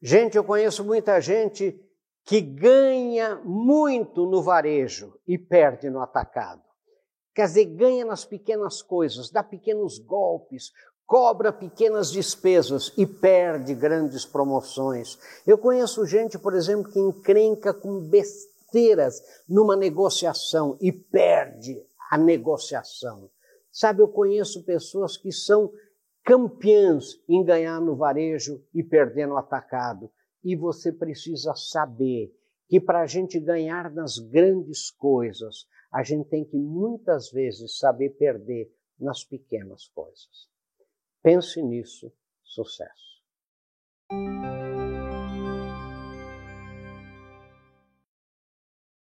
Gente, eu conheço muita gente que ganha muito no varejo e perde no atacado. Quer dizer, ganha nas pequenas coisas, dá pequenos golpes, cobra pequenas despesas e perde grandes promoções. Eu conheço gente, por exemplo, que encrenca com besteiras numa negociação e perde a negociação. Sabe, eu conheço pessoas que são campeãs em ganhar no varejo e perder no atacado. E você precisa saber que para a gente ganhar nas grandes coisas, a gente tem que muitas vezes saber perder nas pequenas coisas. Pense nisso, sucesso.